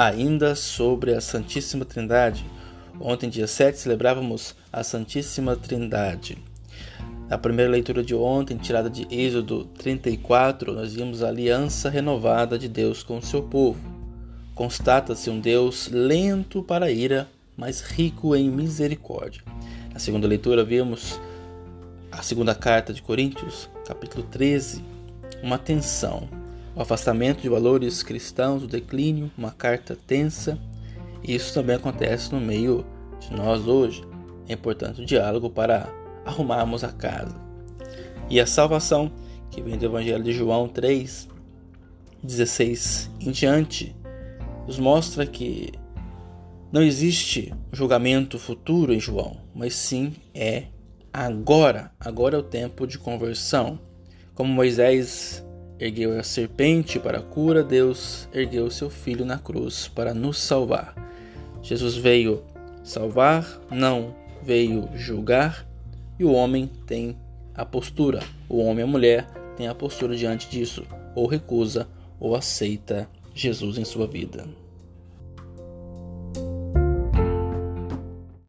ainda sobre a Santíssima Trindade. Ontem, dia 7, celebrávamos a Santíssima Trindade. Na primeira leitura de ontem, tirada de Êxodo 34, nós vimos a aliança renovada de Deus com o seu povo. Constata-se um Deus lento para a ira, mas rico em misericórdia. Na segunda leitura, vimos a segunda carta de Coríntios, capítulo 13, uma tensão afastamento de valores cristãos, o declínio, uma carta tensa. Isso também acontece no meio de nós hoje. É importante o diálogo para arrumarmos a casa. E a salvação, que vem do Evangelho de João 3, 16 em diante, nos mostra que não existe julgamento futuro em João, mas sim é agora. Agora é o tempo de conversão. Como Moisés ergueu a serpente para a cura, Deus ergueu seu filho na cruz para nos salvar. Jesus veio salvar, não veio julgar, e o homem tem a postura, o homem e a mulher têm a postura diante disso, ou recusa ou aceita Jesus em sua vida.